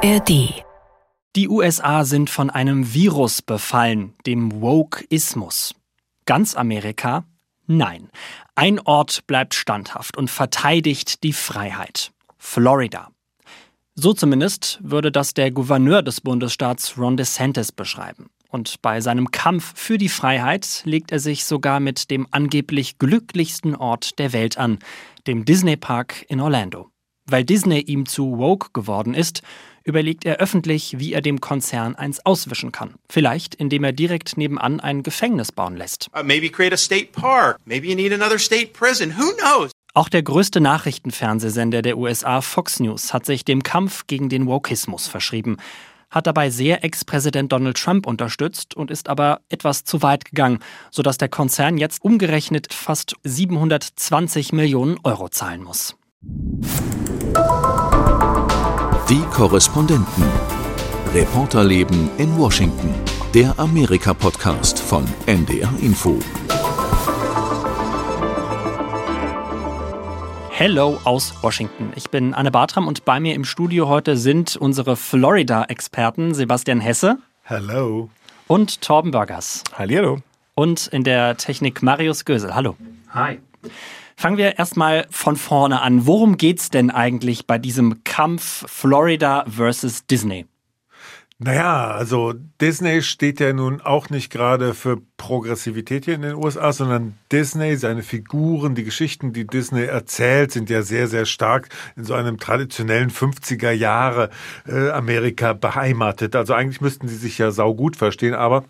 ARD. Die USA sind von einem Virus befallen, dem Wokeismus. Ganz Amerika? Nein. Ein Ort bleibt standhaft und verteidigt die Freiheit. Florida. So zumindest würde das der Gouverneur des Bundesstaats Ron DeSantis beschreiben. Und bei seinem Kampf für die Freiheit legt er sich sogar mit dem angeblich glücklichsten Ort der Welt an, dem Disney Park in Orlando. Weil Disney ihm zu woke geworden ist, überlegt er öffentlich, wie er dem Konzern eins auswischen kann. Vielleicht, indem er direkt nebenan ein Gefängnis bauen lässt. Uh, maybe create a state park. Maybe you need another state prison. Who knows? Auch der größte Nachrichtenfernsehsender der USA, Fox News, hat sich dem Kampf gegen den Wokismus verschrieben, hat dabei sehr Ex-Präsident Donald Trump unterstützt und ist aber etwas zu weit gegangen, sodass der Konzern jetzt umgerechnet fast 720 Millionen Euro zahlen muss. Die Korrespondenten. Reporterleben in Washington. Der Amerika-Podcast von NDR Info. Hello aus Washington. Ich bin Anne Bartram und bei mir im Studio heute sind unsere Florida-Experten Sebastian Hesse. Hello. Und Torben Burgers. Hallihallo. Und in der Technik Marius Gösel. Hallo. Hi. Fangen wir erstmal von vorne an. Worum geht's denn eigentlich bei diesem Kampf Florida versus Disney? Naja, also Disney steht ja nun auch nicht gerade für Progressivität hier in den USA, sondern Disney, seine Figuren, die Geschichten, die Disney erzählt, sind ja sehr, sehr stark in so einem traditionellen 50er Jahre äh, Amerika beheimatet. Also eigentlich müssten sie sich ja saugut verstehen, aber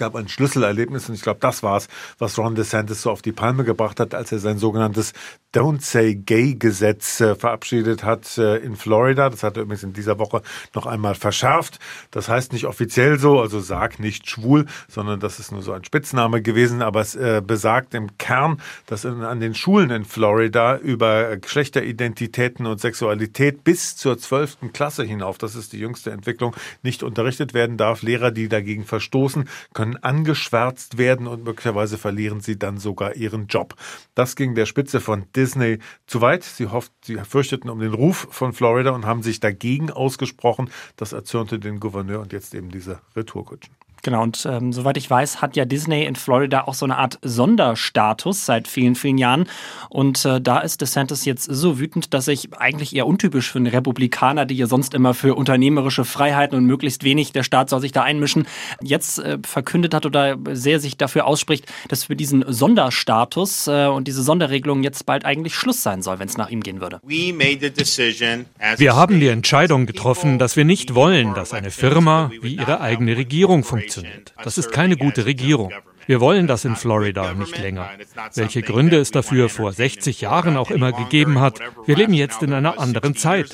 gab ein Schlüsselerlebnis und ich glaube, das war es, was Ron DeSantis so auf die Palme gebracht hat, als er sein sogenanntes Don't Say Gay Gesetz äh, verabschiedet hat äh, in Florida. Das hat er übrigens in dieser Woche noch einmal verschärft. Das heißt nicht offiziell so, also sag nicht schwul, sondern das ist nur so ein Spitzname gewesen, aber es äh, besagt im Kern, dass in, an den Schulen in Florida über Geschlechteridentitäten und Sexualität bis zur zwölften Klasse hinauf, das ist die jüngste Entwicklung, nicht unterrichtet werden darf. Lehrer, die dagegen verstoßen, können angeschwärzt werden und möglicherweise verlieren sie dann sogar ihren Job. Das ging der Spitze von Disney zu weit. Sie, hofft, sie fürchteten um den Ruf von Florida und haben sich dagegen ausgesprochen. Das erzürnte den Gouverneur und jetzt eben diese Retourkutschen. Genau, und ähm, soweit ich weiß, hat ja Disney in Florida auch so eine Art Sonderstatus seit vielen, vielen Jahren. Und äh, da ist DeSantis jetzt so wütend, dass sich eigentlich eher untypisch für einen Republikaner, die ja sonst immer für unternehmerische Freiheiten und möglichst wenig, der Staat soll sich da einmischen, jetzt äh, verkündet hat oder sehr sich dafür ausspricht, dass für diesen Sonderstatus äh, und diese Sonderregelung jetzt bald eigentlich Schluss sein soll, wenn es nach ihm gehen würde. Wir haben die Entscheidung getroffen, dass wir nicht wollen, dass eine Firma wie ihre eigene Regierung funktioniert funktioniert. Das ist keine gute Regierung. Wir wollen das in Florida nicht länger. Welche Gründe es dafür vor 60 Jahren auch immer gegeben hat, wir leben jetzt in einer anderen Zeit.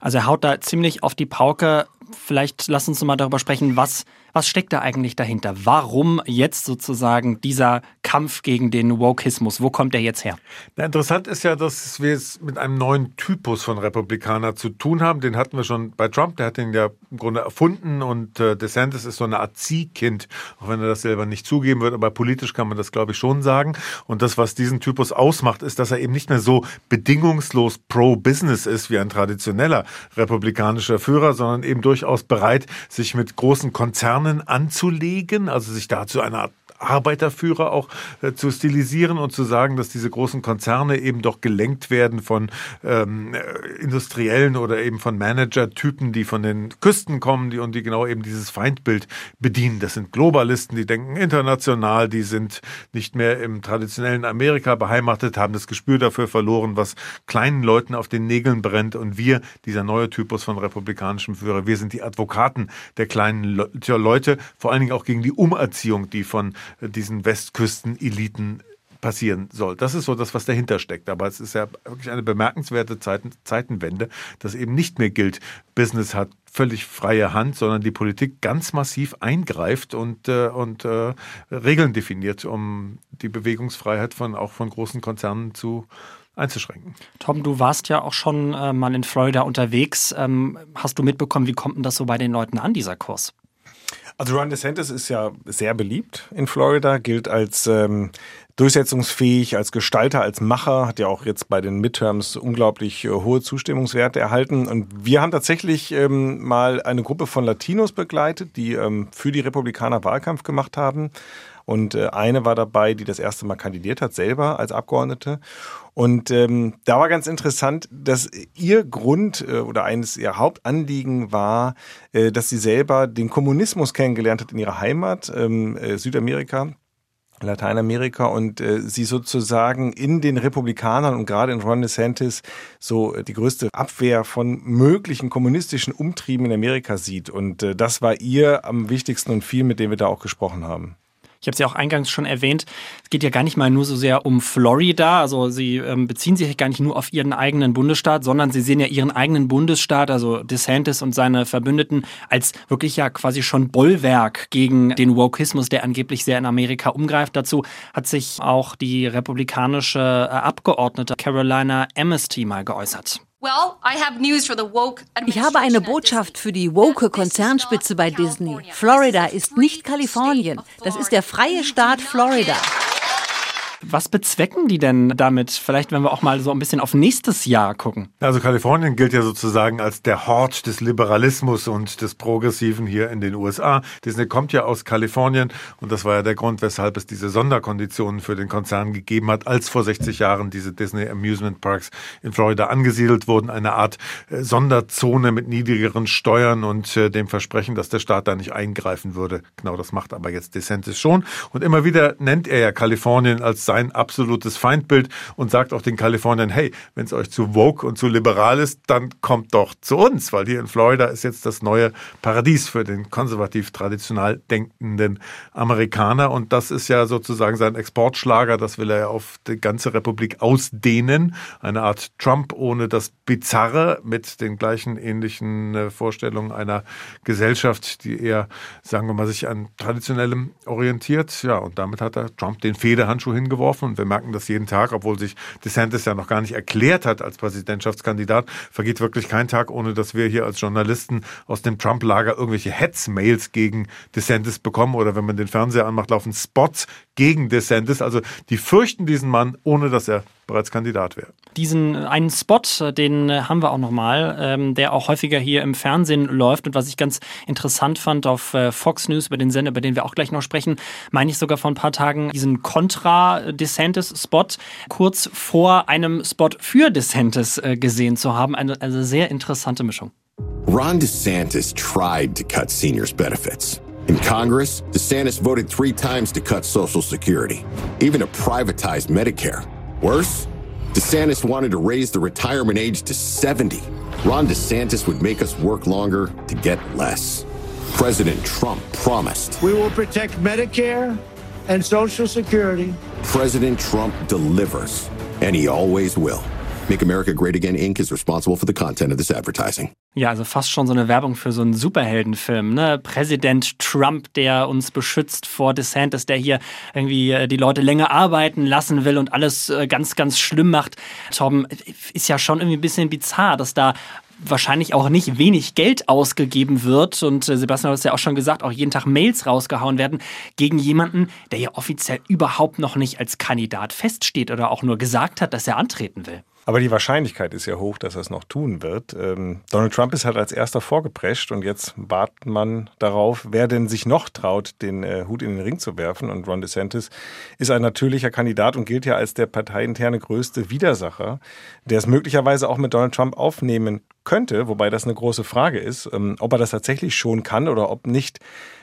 Also er haut da ziemlich auf die Pauke. Vielleicht lass uns mal darüber sprechen, was was steckt da eigentlich dahinter? Warum jetzt sozusagen dieser Kampf gegen den Wokeismus? Wo kommt der jetzt her? Na, interessant ist ja, dass wir es mit einem neuen Typus von Republikaner zu tun haben. Den hatten wir schon bei Trump, der hat den ja im Grunde erfunden und äh, DeSantis ist so eine Art Ziehkind, auch wenn er das selber nicht zugeben wird, aber politisch kann man das, glaube ich, schon sagen. Und das, was diesen Typus ausmacht, ist, dass er eben nicht mehr so bedingungslos pro-Business ist wie ein traditioneller republikanischer Führer, sondern eben durchaus bereit, sich mit großen Konzernen anzulegen, also sich da zu einer Art Arbeiterführer auch äh, zu stilisieren und zu sagen, dass diese großen Konzerne eben doch gelenkt werden von ähm, äh, Industriellen oder eben von Managertypen, die von den Küsten kommen die, und die genau eben dieses Feindbild bedienen. Das sind Globalisten, die denken international, die sind nicht mehr im traditionellen Amerika beheimatet, haben das Gespür dafür verloren, was kleinen Leuten auf den Nägeln brennt. Und wir, dieser neue Typus von republikanischem Führer, wir sind die Advokaten der kleinen Leute, vor allen Dingen auch gegen die Umerziehung, die von diesen Westküsten-Eliten passieren soll. Das ist so das, was dahinter steckt. Aber es ist ja wirklich eine bemerkenswerte Zeiten, Zeitenwende, dass eben nicht mehr gilt, Business hat völlig freie Hand, sondern die Politik ganz massiv eingreift und, äh, und äh, Regeln definiert, um die Bewegungsfreiheit von auch von großen Konzernen zu einzuschränken. Tom, du warst ja auch schon äh, mal in Florida unterwegs. Ähm, hast du mitbekommen, wie kommt denn das so bei den Leuten an, dieser Kurs? Also Ron DeSantis ist ja sehr beliebt in Florida, gilt als ähm, durchsetzungsfähig als Gestalter, als Macher, hat ja auch jetzt bei den Midterms unglaublich äh, hohe Zustimmungswerte erhalten. Und wir haben tatsächlich ähm, mal eine Gruppe von Latinos begleitet, die ähm, für die Republikaner Wahlkampf gemacht haben. Und äh, eine war dabei, die das erste Mal kandidiert hat, selber als Abgeordnete. Und ähm, da war ganz interessant, dass ihr Grund äh, oder eines ihr Hauptanliegen war, äh, dass sie selber den Kommunismus kennengelernt hat in ihrer Heimat, ähm, äh, Südamerika Lateinamerika und äh, sie sozusagen in den Republikanern und gerade in Ron DeSantis so die größte Abwehr von möglichen kommunistischen Umtrieben in Amerika sieht. Und äh, das war ihr am wichtigsten und viel, mit dem wir da auch gesprochen haben. Ich habe es ja auch eingangs schon erwähnt, es geht ja gar nicht mal nur so sehr um Florida. Also Sie ähm, beziehen sich gar nicht nur auf Ihren eigenen Bundesstaat, sondern Sie sehen ja Ihren eigenen Bundesstaat, also DeSantis und seine Verbündeten, als wirklich ja quasi schon Bollwerk gegen den Wokismus, der angeblich sehr in Amerika umgreift. Dazu hat sich auch die republikanische äh, Abgeordnete Carolina Amnesty mal geäußert. Ich habe eine Botschaft für die woke Konzernspitze bei Disney. Florida ist nicht Kalifornien. Das ist der freie Staat Florida. Was bezwecken die denn damit? Vielleicht, wenn wir auch mal so ein bisschen auf nächstes Jahr gucken. Also Kalifornien gilt ja sozusagen als der Hort des Liberalismus und des Progressiven hier in den USA. Disney kommt ja aus Kalifornien und das war ja der Grund, weshalb es diese Sonderkonditionen für den Konzern gegeben hat, als vor 60 Jahren diese Disney Amusement Parks in Florida angesiedelt wurden. Eine Art äh, Sonderzone mit niedrigeren Steuern und äh, dem Versprechen, dass der Staat da nicht eingreifen würde. Genau das macht aber jetzt DeSantis schon. Und immer wieder nennt er ja Kalifornien als sein absolutes Feindbild und sagt auch den Kaliforniern, hey, wenn es euch zu woke und zu liberal ist, dann kommt doch zu uns, weil hier in Florida ist jetzt das neue Paradies für den konservativ traditional denkenden Amerikaner. Und das ist ja sozusagen sein Exportschlager, das will er ja auf die ganze Republik ausdehnen, eine Art Trump ohne das Bizarre mit den gleichen ähnlichen äh, Vorstellungen einer Gesellschaft, die eher, sagen wir mal, sich an traditionellem orientiert. Ja, und damit hat er Trump den Federhandschuh hingeworfen geworfen und wir merken das jeden Tag, obwohl sich DeSantis ja noch gar nicht erklärt hat als Präsidentschaftskandidat, vergeht wirklich kein Tag, ohne dass wir hier als Journalisten aus dem Trump-Lager irgendwelche Hetzmails gegen DeSantis bekommen oder wenn man den Fernseher anmacht, laufen Spots gegen DeSantis. Also die fürchten diesen Mann, ohne dass er bereits Kandidat wäre. Diesen einen Spot, den haben wir auch nochmal, ähm, der auch häufiger hier im Fernsehen läuft und was ich ganz interessant fand auf äh, Fox News, über den Sender, über den wir auch gleich noch sprechen, meine ich sogar vor ein paar Tagen diesen Contra-DeSantis-Spot kurz vor einem Spot für DeSantis äh, gesehen zu haben. Eine also sehr interessante Mischung. Ron DeSantis tried to cut seniors' benefits. In Congress, DeSantis voted three times to cut Social Security, even to privatize Medicare. Worse, DeSantis wanted to raise the retirement age to 70. Ron DeSantis would make us work longer to get less. President Trump promised. We will protect Medicare and Social Security. President Trump delivers, and he always will. Make America Great Again Inc. is responsible for the content of this advertising. Ja, also fast schon so eine Werbung für so einen Superheldenfilm. Ne? Präsident Trump, der uns beschützt vor DeSantis, der hier irgendwie äh, die Leute länger arbeiten lassen will und alles äh, ganz, ganz schlimm macht. Tom, ist ja schon irgendwie ein bisschen bizarr, dass da wahrscheinlich auch nicht wenig Geld ausgegeben wird. Und äh, Sebastian hat es ja auch schon gesagt, auch jeden Tag Mails rausgehauen werden gegen jemanden, der ja offiziell überhaupt noch nicht als Kandidat feststeht oder auch nur gesagt hat, dass er antreten will. Aber die Wahrscheinlichkeit ist ja hoch, dass er es noch tun wird. Ähm, Donald Trump ist halt als erster vorgeprescht und jetzt wartet man darauf, wer denn sich noch traut, den äh, Hut in den Ring zu werfen. Und Ron DeSantis ist ein natürlicher Kandidat und gilt ja als der parteiinterne größte Widersacher, der es möglicherweise auch mit Donald Trump aufnehmen könnte, wobei das eine große Frage ist, ähm, ob er das tatsächlich schon kann oder ob nicht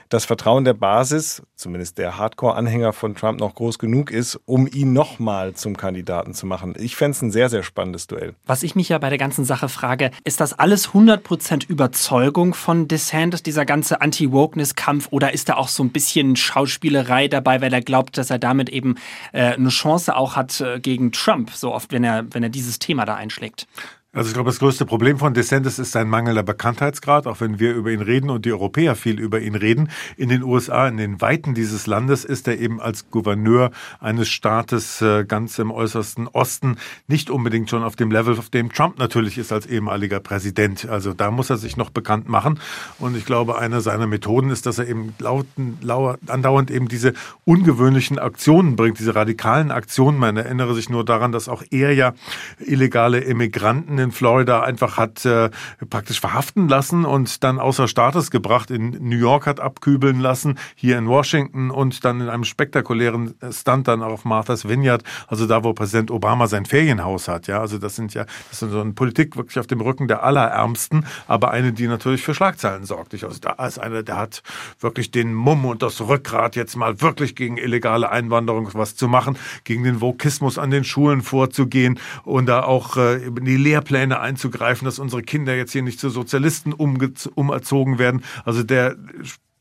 das Vertrauen der Basis, zumindest der Hardcore-Anhänger von Trump, noch groß genug ist, um ihn nochmal zum Kandidaten zu machen. Ich fände es ein sehr, sehr spannendes Duell. Was ich mich ja bei der ganzen Sache frage, ist das alles 100% Überzeugung von DeSantis, dieser ganze Anti-Wokeness-Kampf, oder ist da auch so ein bisschen Schauspielerei dabei, weil er glaubt, dass er damit eben äh, eine Chance auch hat äh, gegen Trump, so oft, wenn er, wenn er dieses Thema da einschlägt? Also ich glaube, das größte Problem von DeSantis ist sein mangelnder Bekanntheitsgrad, auch wenn wir über ihn reden und die Europäer viel über ihn reden. In den USA, in den Weiten dieses Landes, ist er eben als Gouverneur eines Staates äh, ganz im äußersten Osten nicht unbedingt schon auf dem Level, auf dem Trump natürlich ist als ehemaliger Präsident. Also da muss er sich noch bekannt machen. Und ich glaube, eine seiner Methoden ist, dass er eben lauten, lauer, andauernd eben diese ungewöhnlichen Aktionen bringt, diese radikalen Aktionen. Man erinnere sich nur daran, dass auch er ja illegale Immigranten in Florida einfach hat äh, praktisch verhaften lassen und dann außer Staates gebracht, in New York hat abkübeln lassen, hier in Washington und dann in einem spektakulären Stunt dann auf Martha's Vineyard, also da, wo Präsident Obama sein Ferienhaus hat. Ja, also das sind ja, das ist so eine Politik wirklich auf dem Rücken der Allerärmsten, aber eine, die natürlich für Schlagzeilen sorgt. Also da ist einer, der hat wirklich den Mumm und das Rückgrat, jetzt mal wirklich gegen illegale Einwanderung was zu machen, gegen den Vokismus an den Schulen vorzugehen und da auch äh, die Lehrpläne Pläne einzugreifen, dass unsere Kinder jetzt hier nicht zu Sozialisten umerzogen werden. Also der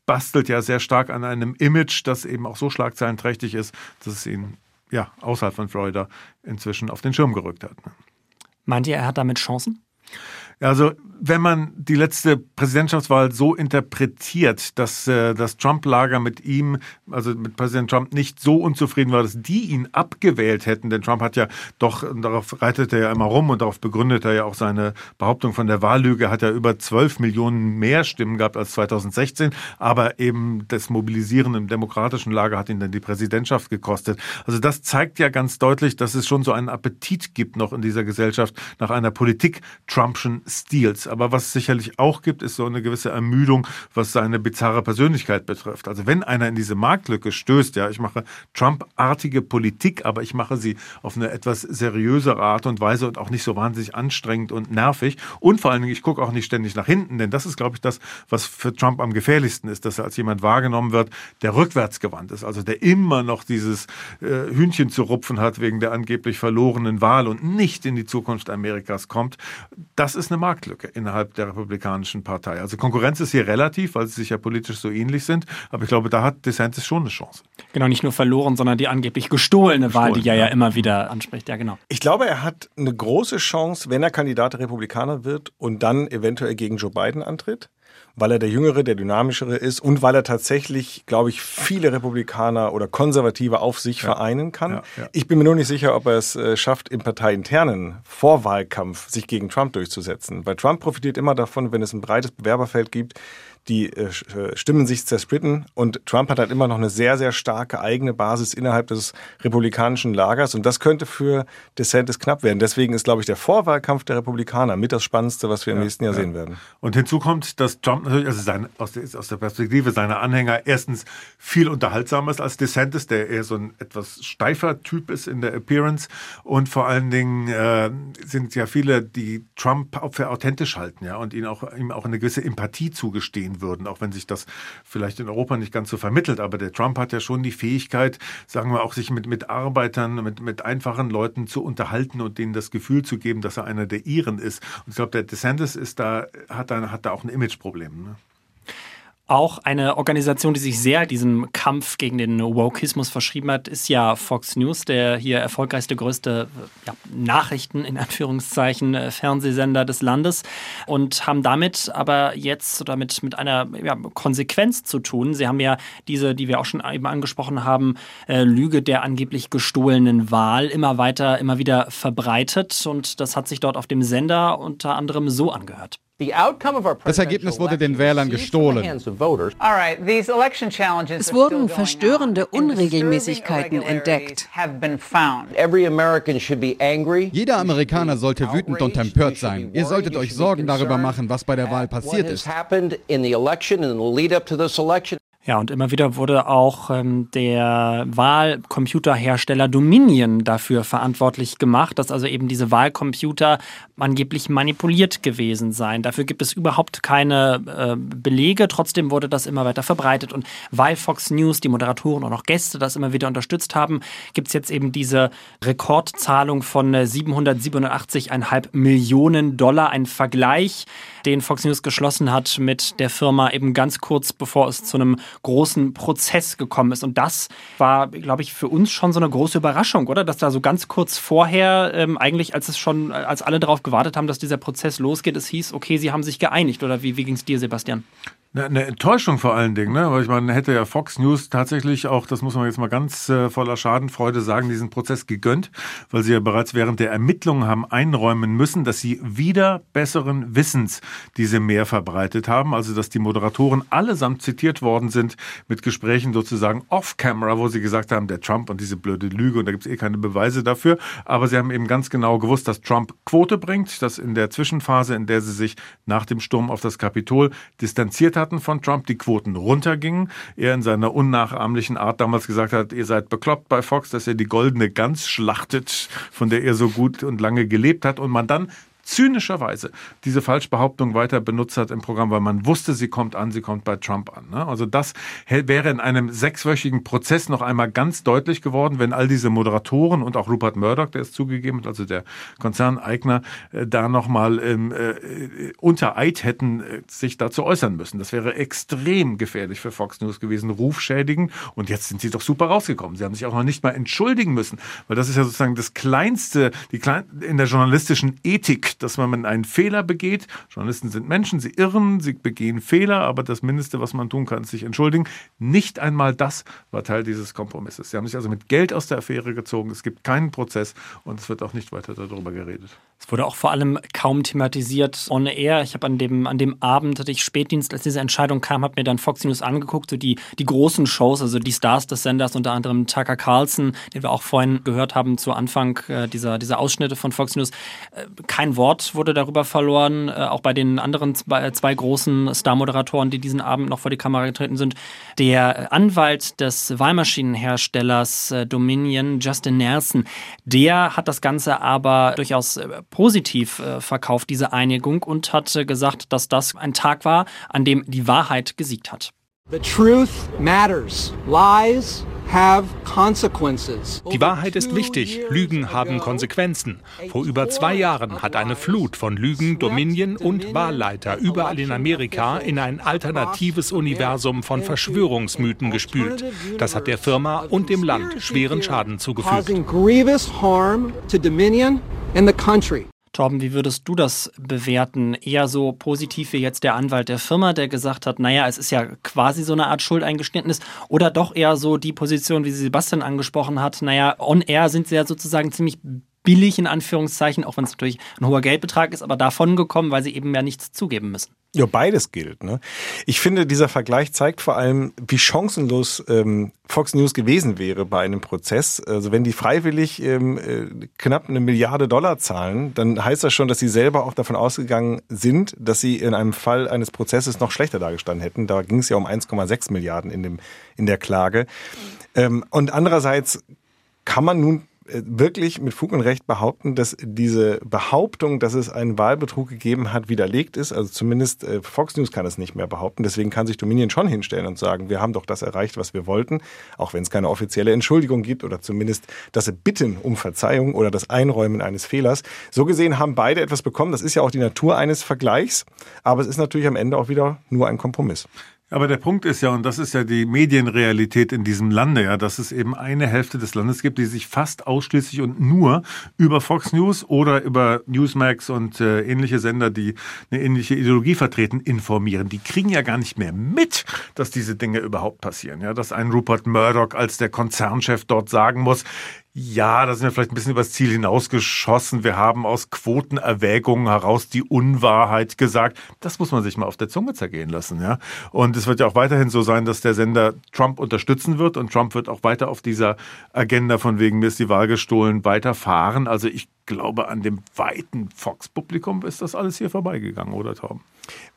bastelt ja sehr stark an einem Image, das eben auch so schlagzeilenträchtig ist, dass es ihn ja außerhalb von Florida inzwischen auf den Schirm gerückt hat. Ne? Meint ihr, er hat damit Chancen? Also wenn man die letzte Präsidentschaftswahl so interpretiert, dass äh, das Trump-Lager mit ihm, also mit Präsident Trump, nicht so unzufrieden war, dass die ihn abgewählt hätten, denn Trump hat ja doch, darauf reitet er ja immer rum und darauf begründet er ja auch seine Behauptung von der Wahllüge, hat er über 12 Millionen mehr Stimmen gehabt als 2016, aber eben das Mobilisieren im demokratischen Lager hat ihn dann die Präsidentschaft gekostet. Also das zeigt ja ganz deutlich, dass es schon so einen Appetit gibt noch in dieser Gesellschaft nach einer Politik Trumpschen Stils. Aber was es sicherlich auch gibt, ist so eine gewisse Ermüdung, was seine bizarre Persönlichkeit betrifft. Also wenn einer in diese Marktlücke stößt, ja, ich mache Trump-artige Politik, aber ich mache sie auf eine etwas seriösere Art und Weise und auch nicht so wahnsinnig anstrengend und nervig. Und vor allen Dingen, ich gucke auch nicht ständig nach hinten, denn das ist, glaube ich, das, was für Trump am gefährlichsten ist, dass er als jemand wahrgenommen wird, der rückwärtsgewandt ist, also der immer noch dieses äh, Hühnchen zu rupfen hat wegen der angeblich verlorenen Wahl und nicht in die Zukunft Amerikas kommt. Das ist eine Marktlücke innerhalb der Republikanischen Partei. Also Konkurrenz ist hier relativ, weil sie sich ja politisch so ähnlich sind. Aber ich glaube, da hat DeSantis schon eine Chance. Genau, nicht nur verloren, sondern die angeblich gestohlene Gestohlen, Wahl, die er ja, ja immer wieder anspricht. Ja, genau. Ich glaube, er hat eine große Chance, wenn er Kandidat der Republikaner wird und dann eventuell gegen Joe Biden antritt weil er der Jüngere, der Dynamischere ist und weil er tatsächlich, glaube ich, viele Republikaner oder Konservative auf sich ja. vereinen kann. Ja, ja. Ich bin mir nur nicht sicher, ob er es äh, schafft, im parteiinternen Vorwahlkampf sich gegen Trump durchzusetzen. Weil Trump profitiert immer davon, wenn es ein breites Bewerberfeld gibt, die äh, äh, Stimmen sich zersplitten und Trump hat halt immer noch eine sehr, sehr starke eigene Basis innerhalb des republikanischen Lagers und das könnte für DeSantis knapp werden. Deswegen ist, glaube ich, der Vorwahlkampf der Republikaner mit das Spannendste, was wir im nächsten Jahr ja. sehen werden. Und hinzu kommt, dass Trump natürlich, also sein, aus, der, aus der Perspektive seiner Anhänger erstens viel unterhaltsamer ist als DeSantis, der eher so ein etwas steifer Typ ist in der Appearance und vor allen Dingen äh, sind ja viele, die Trump für authentisch halten, ja, und ihn auch, ihm auch eine gewisse Empathie zugestehen würden, auch wenn sich das vielleicht in Europa nicht ganz so vermittelt. Aber der Trump hat ja schon die Fähigkeit, sagen wir auch, sich mit, mit Arbeitern, mit, mit einfachen Leuten zu unterhalten und denen das Gefühl zu geben, dass er einer der ihren ist. Und ich glaube, der DeSantis ist da, hat da, hat da auch ein Imageproblem. Ne? Auch eine Organisation, die sich sehr diesem Kampf gegen den Wokeismus verschrieben hat, ist ja Fox News, der hier erfolgreichste, größte ja, Nachrichten in Anführungszeichen äh, Fernsehsender des Landes und haben damit aber jetzt oder mit, mit einer ja, Konsequenz zu tun. Sie haben ja diese, die wir auch schon eben angesprochen haben, äh, Lüge der angeblich gestohlenen Wahl immer weiter, immer wieder verbreitet und das hat sich dort auf dem Sender unter anderem so angehört. Das Ergebnis wurde den Wählern gestohlen. Es wurden verstörende Unregelmäßigkeiten entdeckt. Jeder Amerikaner sollte wütend und empört sein. Ihr solltet euch Sorgen darüber machen, was bei der Wahl passiert ist. Ja, und immer wieder wurde auch ähm, der Wahlcomputerhersteller Dominion dafür verantwortlich gemacht, dass also eben diese Wahlcomputer angeblich manipuliert gewesen seien. Dafür gibt es überhaupt keine äh, Belege. Trotzdem wurde das immer weiter verbreitet. Und weil Fox News, die Moderatoren und auch Gäste das immer wieder unterstützt haben, gibt es jetzt eben diese Rekordzahlung von 787,5 äh, Millionen Dollar. Ein Vergleich, den Fox News geschlossen hat mit der Firma eben ganz kurz bevor es zu einem großen Prozess gekommen ist. Und das war, glaube ich, für uns schon so eine große Überraschung, oder? Dass da so ganz kurz vorher, ähm, eigentlich, als es schon, als alle darauf gewartet haben, dass dieser Prozess losgeht, es hieß, okay, sie haben sich geeinigt. Oder wie, wie ging es dir, Sebastian? Eine Enttäuschung vor allen Dingen, ne? Weil ich meine, hätte ja Fox News tatsächlich auch, das muss man jetzt mal ganz äh, voller Schadenfreude sagen, diesen Prozess gegönnt, weil sie ja bereits während der Ermittlungen haben einräumen müssen, dass sie wieder besseren Wissens diese mehr verbreitet haben. Also dass die Moderatoren allesamt zitiert worden sind mit Gesprächen sozusagen off-camera, wo sie gesagt haben, der Trump und diese blöde Lüge und da gibt es eh keine Beweise dafür. Aber sie haben eben ganz genau gewusst, dass Trump Quote bringt, dass in der Zwischenphase, in der sie sich nach dem Sturm auf das Kapitol distanziert hatten von Trump, die Quoten runtergingen. Er in seiner unnachahmlichen Art damals gesagt hat, ihr seid bekloppt bei Fox, dass er die goldene Gans schlachtet, von der er so gut und lange gelebt hat und man dann zynischerweise diese Falschbehauptung weiter benutzt hat im Programm, weil man wusste, sie kommt an, sie kommt bei Trump an. Ne? Also das wäre in einem sechswöchigen Prozess noch einmal ganz deutlich geworden, wenn all diese Moderatoren und auch Rupert Murdoch, der es zugegeben hat, also der Konzerneigner, äh, da nochmal ähm, äh, unter Eid hätten äh, sich dazu äußern müssen. Das wäre extrem gefährlich für Fox News gewesen, rufschädigend. Und jetzt sind sie doch super rausgekommen. Sie haben sich auch noch nicht mal entschuldigen müssen, weil das ist ja sozusagen das kleinste, die klein, in der journalistischen Ethik dass man einen Fehler begeht. Journalisten sind Menschen, sie irren, sie begehen Fehler, aber das Mindeste, was man tun kann, ist sich entschuldigen. Nicht einmal das war Teil dieses Kompromisses. Sie haben sich also mit Geld aus der Affäre gezogen. Es gibt keinen Prozess und es wird auch nicht weiter darüber geredet. Es wurde auch vor allem kaum thematisiert on air. Ich habe an dem, an dem Abend, hatte ich Spätdienst, als diese Entscheidung kam, habe mir dann Fox News angeguckt, so die, die großen Shows, also die Stars des Senders, unter anderem Tucker Carlson, den wir auch vorhin gehört haben zu Anfang äh, dieser, dieser Ausschnitte von Fox News. Äh, kein Wort wurde darüber verloren, äh, auch bei den anderen zwei, zwei großen Star-Moderatoren, die diesen Abend noch vor die Kamera getreten sind. Der Anwalt des Wahlmaschinenherstellers äh, Dominion, Justin Nelson, der hat das Ganze aber durchaus äh, positiv äh, verkauft, diese Einigung, und hat äh, gesagt, dass das ein Tag war, an dem die Wahrheit gesiegt hat. The truth matters. Lies die Wahrheit ist wichtig. Lügen haben Konsequenzen. Vor über zwei Jahren hat eine Flut von Lügen Dominion und Wahlleiter überall in Amerika in ein alternatives Universum von Verschwörungsmythen gespült. Das hat der Firma und dem Land schweren Schaden zugefügt. Torben, wie würdest du das bewerten? Eher so positiv wie jetzt der Anwalt der Firma, der gesagt hat, naja, es ist ja quasi so eine Art Schuldeingeständnis, oder doch eher so die Position, wie sie Sebastian angesprochen hat, naja, on air sind sie ja sozusagen ziemlich billig in Anführungszeichen, auch wenn es natürlich ein hoher Geldbetrag ist, aber davon gekommen, weil sie eben ja nichts zugeben müssen. Ja, beides gilt. Ne? Ich finde, dieser Vergleich zeigt vor allem, wie chancenlos ähm, Fox News gewesen wäre bei einem Prozess. Also wenn die freiwillig ähm, äh, knapp eine Milliarde Dollar zahlen, dann heißt das schon, dass sie selber auch davon ausgegangen sind, dass sie in einem Fall eines Prozesses noch schlechter dargestanden hätten. Da ging es ja um 1,6 Milliarden in, dem, in der Klage. Ähm, und andererseits kann man nun wirklich mit Fug und Recht behaupten, dass diese Behauptung, dass es einen Wahlbetrug gegeben hat, widerlegt ist. Also zumindest äh, Fox News kann es nicht mehr behaupten. Deswegen kann sich Dominion schon hinstellen und sagen, wir haben doch das erreicht, was wir wollten, auch wenn es keine offizielle Entschuldigung gibt oder zumindest das Bitten um Verzeihung oder das Einräumen eines Fehlers. So gesehen haben beide etwas bekommen. Das ist ja auch die Natur eines Vergleichs, aber es ist natürlich am Ende auch wieder nur ein Kompromiss. Aber der Punkt ist ja, und das ist ja die Medienrealität in diesem Lande, ja, dass es eben eine Hälfte des Landes gibt, die sich fast ausschließlich und nur über Fox News oder über Newsmax und äh, ähnliche Sender, die eine ähnliche Ideologie vertreten, informieren. Die kriegen ja gar nicht mehr mit, dass diese Dinge überhaupt passieren. Ja, dass ein Rupert Murdoch als der Konzernchef dort sagen muss, ja, da sind wir vielleicht ein bisschen übers Ziel hinausgeschossen. Wir haben aus Quotenerwägungen heraus die Unwahrheit gesagt. Das muss man sich mal auf der Zunge zergehen lassen, ja. Und es wird ja auch weiterhin so sein, dass der Sender Trump unterstützen wird und Trump wird auch weiter auf dieser Agenda von wegen mir ist die Wahl gestohlen weiterfahren. Also ich glaube, an dem weiten Fox-Publikum ist das alles hier vorbeigegangen, oder Tom?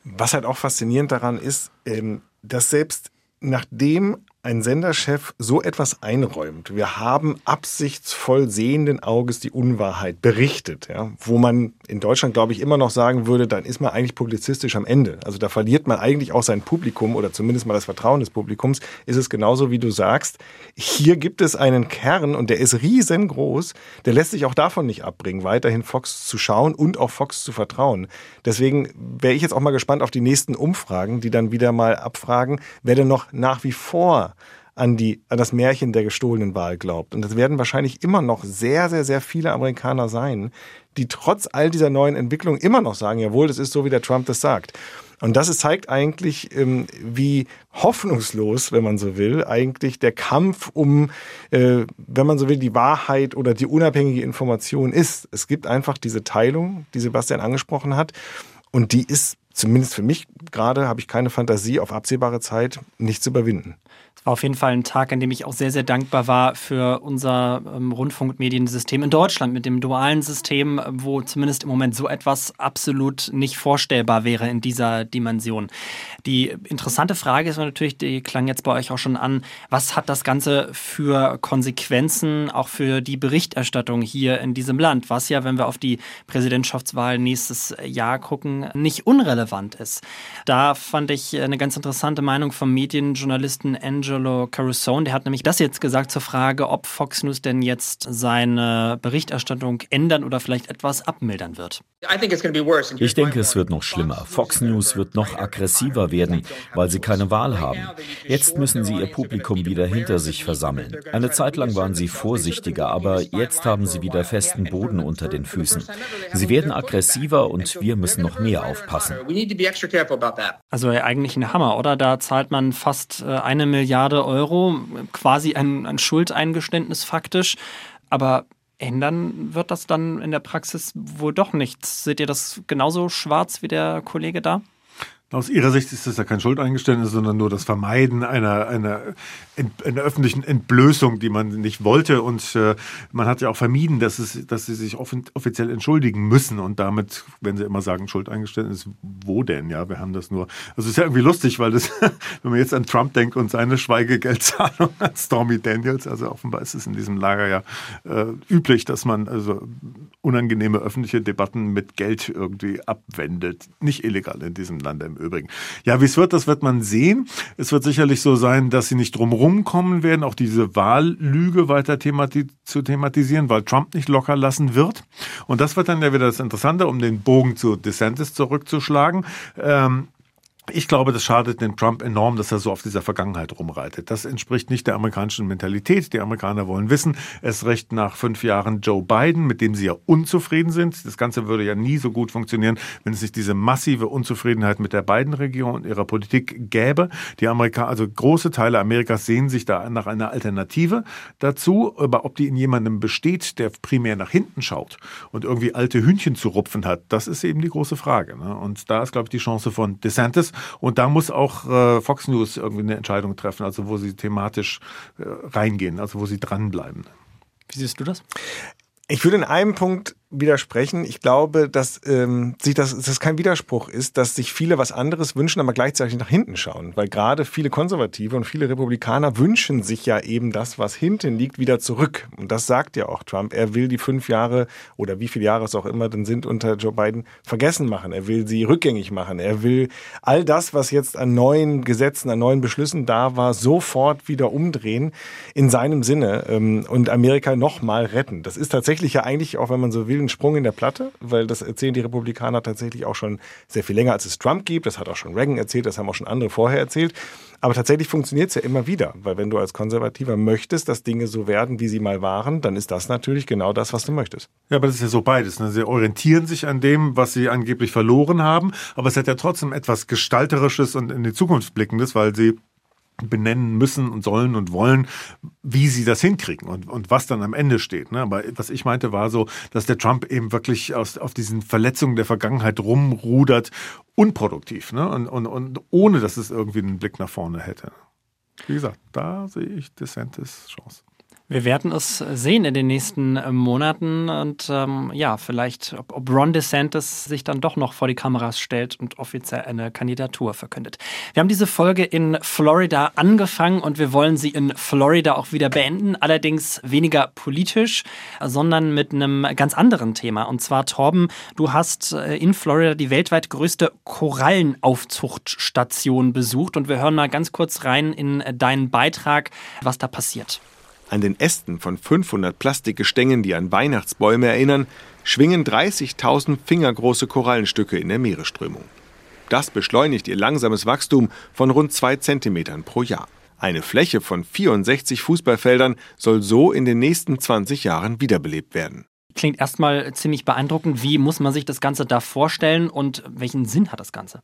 Was halt auch faszinierend daran ist, ähm, dass selbst nachdem ein Senderchef so etwas einräumt, wir haben absichtsvoll sehenden Auges die Unwahrheit berichtet, ja, wo man in Deutschland, glaube ich, immer noch sagen würde, dann ist man eigentlich publizistisch am Ende. Also da verliert man eigentlich auch sein Publikum oder zumindest mal das Vertrauen des Publikums, ist es genauso, wie du sagst. Hier gibt es einen Kern und der ist riesengroß, der lässt sich auch davon nicht abbringen, weiterhin Fox zu schauen und auch Fox zu vertrauen. Deswegen wäre ich jetzt auch mal gespannt auf die nächsten Umfragen, die dann wieder mal abfragen, wer denn noch nach wie vor an, die, an das Märchen der gestohlenen Wahl glaubt. Und das werden wahrscheinlich immer noch sehr, sehr, sehr viele Amerikaner sein, die trotz all dieser neuen Entwicklungen immer noch sagen, jawohl, das ist so, wie der Trump das sagt. Und das zeigt eigentlich, ähm, wie hoffnungslos, wenn man so will, eigentlich der Kampf um, äh, wenn man so will, die Wahrheit oder die unabhängige Information ist. Es gibt einfach diese Teilung, die Sebastian angesprochen hat. Und die ist zumindest für mich gerade, habe ich keine Fantasie, auf absehbare Zeit nicht zu überwinden. Es war auf jeden Fall ein Tag, an dem ich auch sehr, sehr dankbar war für unser ähm, Rundfunkmediensystem in Deutschland mit dem dualen System, wo zumindest im Moment so etwas absolut nicht vorstellbar wäre in dieser Dimension. Die interessante Frage ist natürlich, die klang jetzt bei euch auch schon an, was hat das Ganze für Konsequenzen auch für die Berichterstattung hier in diesem Land, was ja, wenn wir auf die Präsidentschaftswahl nächstes Jahr gucken, nicht unrelevant ist. Da fand ich eine ganz interessante Meinung vom Medienjournalisten Angel Angelo Carusone, der hat nämlich das jetzt gesagt zur Frage, ob Fox News denn jetzt seine Berichterstattung ändern oder vielleicht etwas abmildern wird. Ich denke, es wird noch schlimmer. Fox News wird noch aggressiver werden, weil sie keine Wahl haben. Jetzt müssen sie ihr Publikum wieder hinter sich versammeln. Eine Zeit lang waren sie vorsichtiger, aber jetzt haben sie wieder festen Boden unter den Füßen. Sie werden aggressiver und wir müssen noch mehr aufpassen. Also eigentlich ein Hammer, oder? Da zahlt man fast äh, eine Milliarde Milliarde Euro, quasi ein, ein Schuldeingeständnis faktisch. Aber ändern wird das dann in der Praxis wohl doch nichts. Seht ihr das genauso schwarz wie der Kollege da? Aus Ihrer Sicht ist das ja kein Schuldeingeständnis, sondern nur das Vermeiden einer, einer, einer öffentlichen Entblößung, die man nicht wollte. Und äh, man hat ja auch vermieden, dass, es, dass Sie sich offiziell entschuldigen müssen. Und damit, wenn Sie immer sagen Schuldeingeständnis, wo denn? Ja, wir haben das nur. Also es ist ja irgendwie lustig, weil das, wenn man jetzt an Trump denkt und seine Schweigegeldzahlung an Stormy Daniels, also offenbar ist es in diesem Lager ja äh, üblich, dass man also unangenehme öffentliche Debatten mit Geld irgendwie abwendet. Nicht illegal in diesem Land im Übrigen. Ja, wie es wird, das wird man sehen. Es wird sicherlich so sein, dass sie nicht drumherum kommen werden, auch diese Wahllüge weiter themati zu thematisieren, weil Trump nicht locker lassen wird. Und das wird dann ja wieder das Interessante, um den Bogen zu DeSantis zurückzuschlagen. Ähm, ich glaube, das schadet den Trump enorm, dass er so auf dieser Vergangenheit rumreitet. Das entspricht nicht der amerikanischen Mentalität. Die Amerikaner wollen wissen, es recht nach fünf Jahren Joe Biden, mit dem sie ja unzufrieden sind. Das Ganze würde ja nie so gut funktionieren, wenn es nicht diese massive Unzufriedenheit mit der Biden-Regierung und ihrer Politik gäbe. Die Amerikaner, also große Teile Amerikas sehen sich da nach einer Alternative dazu. Aber ob die in jemandem besteht, der primär nach hinten schaut und irgendwie alte Hühnchen zu rupfen hat, das ist eben die große Frage. Ne? Und da ist, glaube ich, die Chance von DeSantis, und da muss auch äh, Fox News irgendwie eine Entscheidung treffen, also wo sie thematisch äh, reingehen, also wo sie dranbleiben. Wie siehst du das? Ich würde in einem Punkt widersprechen. Ich glaube, dass ähm, sich das, dass das kein Widerspruch ist, dass sich viele was anderes wünschen, aber gleichzeitig nach hinten schauen. Weil gerade viele Konservative und viele Republikaner wünschen sich ja eben das, was hinten liegt, wieder zurück. Und das sagt ja auch Trump. Er will die fünf Jahre oder wie viele Jahre es auch immer dann sind unter Joe Biden vergessen machen. Er will sie rückgängig machen. Er will all das, was jetzt an neuen Gesetzen, an neuen Beschlüssen da war, sofort wieder umdrehen in seinem Sinne ähm, und Amerika nochmal retten. Das ist tatsächlich ja eigentlich, auch wenn man so will, ein Sprung in der Platte, weil das erzählen die Republikaner tatsächlich auch schon sehr viel länger, als es Trump gibt. Das hat auch schon Reagan erzählt, das haben auch schon andere vorher erzählt. Aber tatsächlich funktioniert es ja immer wieder, weil wenn du als Konservativer möchtest, dass Dinge so werden, wie sie mal waren, dann ist das natürlich genau das, was du möchtest. Ja, aber das ist ja so beides. Ne? Sie orientieren sich an dem, was sie angeblich verloren haben, aber es hat ja trotzdem etwas Gestalterisches und in die Zukunft blickendes, weil sie benennen müssen und sollen und wollen, wie sie das hinkriegen und, und was dann am Ende steht. Ne? Aber was ich meinte, war so, dass der Trump eben wirklich aus, auf diesen Verletzungen der Vergangenheit rumrudert, unproduktiv ne? und, und, und ohne, dass es irgendwie einen Blick nach vorne hätte. Wie gesagt, da sehe ich DeSantis Chance. Wir werden es sehen in den nächsten äh, Monaten und ähm, ja, vielleicht, ob, ob Ron DeSantis sich dann doch noch vor die Kameras stellt und offiziell eine Kandidatur verkündet. Wir haben diese Folge in Florida angefangen und wir wollen sie in Florida auch wieder beenden, allerdings weniger politisch, sondern mit einem ganz anderen Thema. Und zwar, Torben, du hast äh, in Florida die weltweit größte Korallenaufzuchtstation besucht und wir hören mal ganz kurz rein in deinen Beitrag, was da passiert. An den Ästen von 500 Plastikgestängen, die an Weihnachtsbäume erinnern, schwingen 30.000 fingergroße Korallenstücke in der Meeresströmung. Das beschleunigt ihr langsames Wachstum von rund zwei Zentimetern pro Jahr. Eine Fläche von 64 Fußballfeldern soll so in den nächsten 20 Jahren wiederbelebt werden. Klingt erstmal ziemlich beeindruckend. Wie muss man sich das Ganze da vorstellen und welchen Sinn hat das Ganze?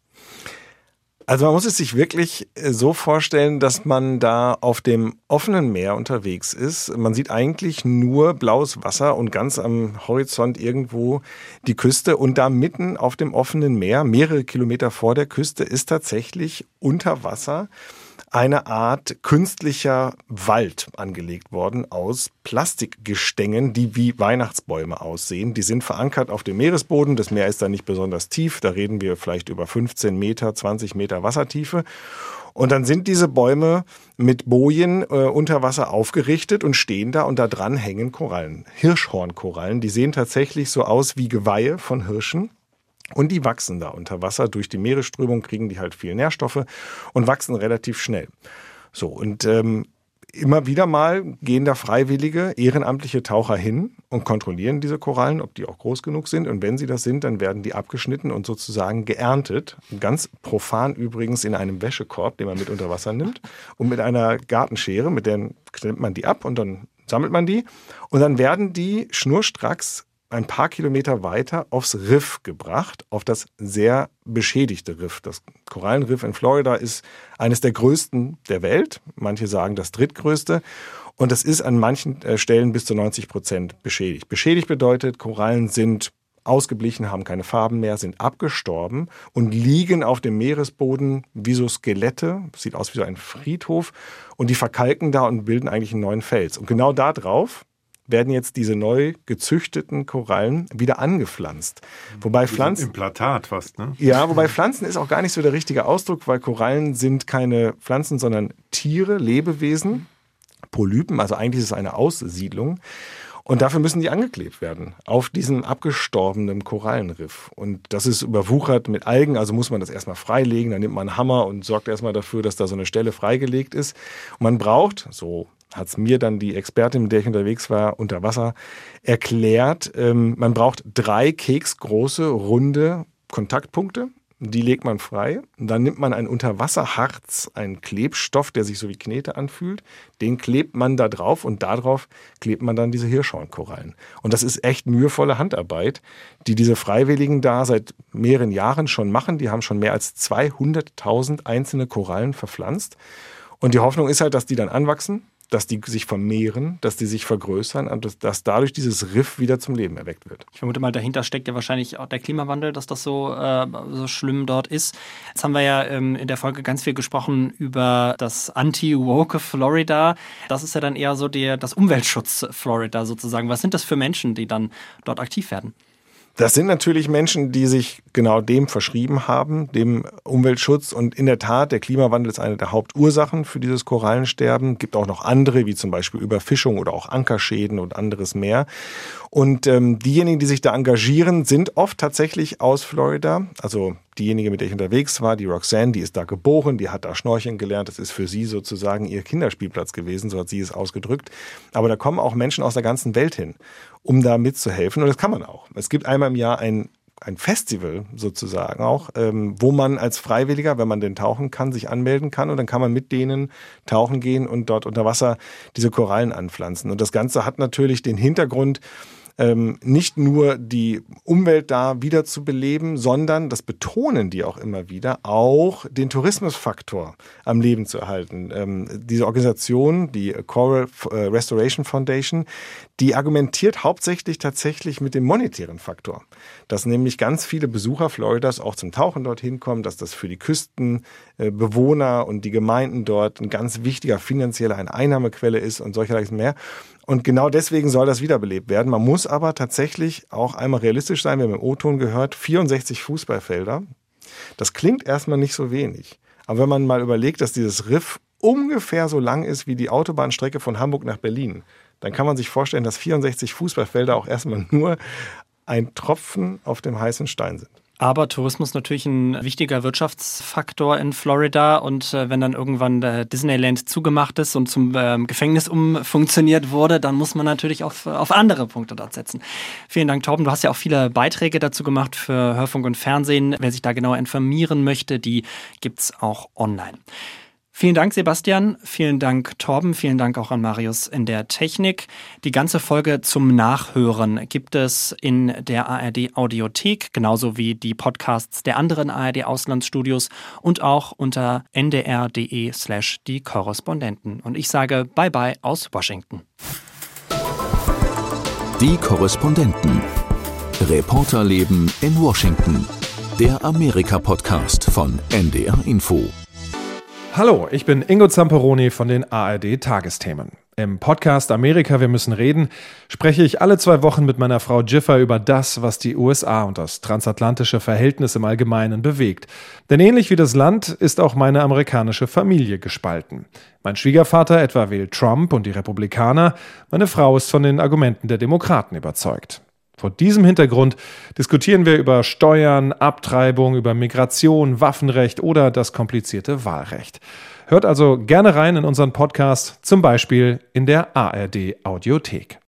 Also man muss es sich wirklich äh, so vorstellen, dass man da auf dem offenen Meer unterwegs ist. Man sieht eigentlich nur blaues Wasser und ganz am Horizont irgendwo die Küste. Und da mitten auf dem offenen Meer, mehrere Kilometer vor der Küste, ist tatsächlich unter Wasser eine Art künstlicher Wald angelegt worden aus Plastikgestängen, die wie Weihnachtsbäume aussehen. Die sind verankert auf dem Meeresboden. Das Meer ist da nicht besonders tief. Da reden wir vielleicht über 15 Meter, 20 Meter Wassertiefe. Und dann sind diese Bäume mit Bojen äh, unter Wasser aufgerichtet und stehen da und da dran hängen Korallen. Hirschhornkorallen, die sehen tatsächlich so aus wie Geweihe von Hirschen. Und die wachsen da unter Wasser. Durch die Meeresströmung kriegen die halt viel Nährstoffe und wachsen relativ schnell. So, und ähm, immer wieder mal gehen da freiwillige, ehrenamtliche Taucher hin und kontrollieren diese Korallen, ob die auch groß genug sind. Und wenn sie das sind, dann werden die abgeschnitten und sozusagen geerntet. Ganz profan übrigens in einem Wäschekorb, den man mit unter Wasser nimmt. Und mit einer Gartenschere, mit der nimmt man die ab und dann sammelt man die. Und dann werden die schnurstracks ein paar Kilometer weiter aufs Riff gebracht, auf das sehr beschädigte Riff. Das Korallenriff in Florida ist eines der größten der Welt. Manche sagen das drittgrößte. Und das ist an manchen äh, Stellen bis zu 90 Prozent beschädigt. Beschädigt bedeutet, Korallen sind ausgeblichen, haben keine Farben mehr, sind abgestorben und liegen auf dem Meeresboden wie so Skelette. Sieht aus wie so ein Friedhof. Und die verkalken da und bilden eigentlich einen neuen Fels. Und genau da drauf werden jetzt diese neu gezüchteten Korallen wieder angepflanzt. Wobei Pflanzen. Implantat fast, ne? Ja, wobei Pflanzen ist auch gar nicht so der richtige Ausdruck, weil Korallen sind keine Pflanzen, sondern Tiere, Lebewesen, Polypen, also eigentlich ist es eine Aussiedlung. Und dafür müssen die angeklebt werden auf diesem abgestorbenen Korallenriff. Und das ist überwuchert mit Algen, also muss man das erstmal freilegen. Dann nimmt man einen Hammer und sorgt erstmal dafür, dass da so eine Stelle freigelegt ist. Und man braucht, so hat es mir dann die Expertin, mit der ich unterwegs war, unter Wasser erklärt, ähm, man braucht drei keksgroße, runde Kontaktpunkte. Die legt man frei. Dann nimmt man ein Unterwasserharz, einen Klebstoff, der sich so wie Knete anfühlt. Den klebt man da drauf und darauf klebt man dann diese Hirschhornkorallen. Und das ist echt mühevolle Handarbeit, die diese Freiwilligen da seit mehreren Jahren schon machen. Die haben schon mehr als 200.000 einzelne Korallen verpflanzt. Und die Hoffnung ist halt, dass die dann anwachsen, dass die sich vermehren, dass die sich vergrößern und dass, dass, dadurch dieses Riff wieder zum Leben erweckt wird. Ich vermute mal, dahinter steckt ja wahrscheinlich auch der Klimawandel, dass das so, äh, so schlimm dort ist. Jetzt haben wir ja ähm, in der Folge ganz viel gesprochen über das Anti-Woke Florida. Das ist ja dann eher so der, das Umweltschutz Florida sozusagen. Was sind das für Menschen, die dann dort aktiv werden? Das sind natürlich Menschen, die sich genau dem verschrieben haben, dem Umweltschutz. Und in der Tat, der Klimawandel ist eine der Hauptursachen für dieses Korallensterben. Gibt auch noch andere, wie zum Beispiel Überfischung oder auch Ankerschäden und anderes mehr. Und ähm, diejenigen, die sich da engagieren, sind oft tatsächlich aus Florida. Also diejenige, mit der ich unterwegs war, die Roxanne, die ist da geboren, die hat da Schnorcheln gelernt. Das ist für sie sozusagen ihr Kinderspielplatz gewesen, so hat sie es ausgedrückt. Aber da kommen auch Menschen aus der ganzen Welt hin um da mitzuhelfen. Und das kann man auch. Es gibt einmal im Jahr ein ein Festival sozusagen auch, ähm, wo man als Freiwilliger, wenn man denn tauchen kann, sich anmelden kann und dann kann man mit denen tauchen gehen und dort unter Wasser diese Korallen anpflanzen. Und das Ganze hat natürlich den Hintergrund, ähm, nicht nur die Umwelt da wieder zu beleben, sondern, das betonen die auch immer wieder, auch den Tourismusfaktor am Leben zu erhalten. Ähm, diese Organisation, die Coral äh, Restoration Foundation, die argumentiert hauptsächlich tatsächlich mit dem monetären Faktor. Dass nämlich ganz viele Besucher Floridas auch zum Tauchen dorthin kommen, dass das für die Küstenbewohner und die Gemeinden dort ein ganz wichtiger finanzieller Einnahmequelle ist und solcherlei mehr. Und genau deswegen soll das wiederbelebt werden. Man muss aber tatsächlich auch einmal realistisch sein. Wir haben im O-Ton gehört, 64 Fußballfelder. Das klingt erstmal nicht so wenig. Aber wenn man mal überlegt, dass dieses Riff ungefähr so lang ist wie die Autobahnstrecke von Hamburg nach Berlin, dann kann man sich vorstellen, dass 64 Fußballfelder auch erstmal nur ein Tropfen auf dem heißen Stein sind. Aber Tourismus natürlich ein wichtiger Wirtschaftsfaktor in Florida und äh, wenn dann irgendwann äh, Disneyland zugemacht ist und zum äh, Gefängnis umfunktioniert wurde, dann muss man natürlich auf, auf andere Punkte dort setzen. Vielen Dank, Torben. Du hast ja auch viele Beiträge dazu gemacht für Hörfunk und Fernsehen. Wer sich da genauer informieren möchte, die gibt's auch online. Vielen Dank, Sebastian. Vielen Dank, Torben. Vielen Dank auch an Marius in der Technik. Die ganze Folge zum Nachhören gibt es in der ARD Audiothek, genauso wie die Podcasts der anderen ARD Auslandsstudios und auch unter ndr.de slash die Korrespondenten. Und ich sage Bye bye aus Washington. Die Korrespondenten. Reporterleben in Washington. Der Amerika-Podcast von NDR Info. Hallo, ich bin Ingo Zamperoni von den ARD Tagesthemen. Im Podcast Amerika, wir müssen reden, spreche ich alle zwei Wochen mit meiner Frau Jiffer über das, was die USA und das transatlantische Verhältnis im Allgemeinen bewegt. Denn ähnlich wie das Land ist auch meine amerikanische Familie gespalten. Mein Schwiegervater etwa wählt Trump und die Republikaner, meine Frau ist von den Argumenten der Demokraten überzeugt. Vor diesem Hintergrund diskutieren wir über Steuern, Abtreibung, über Migration, Waffenrecht oder das komplizierte Wahlrecht. Hört also gerne rein in unseren Podcast, zum Beispiel in der ARD Audiothek.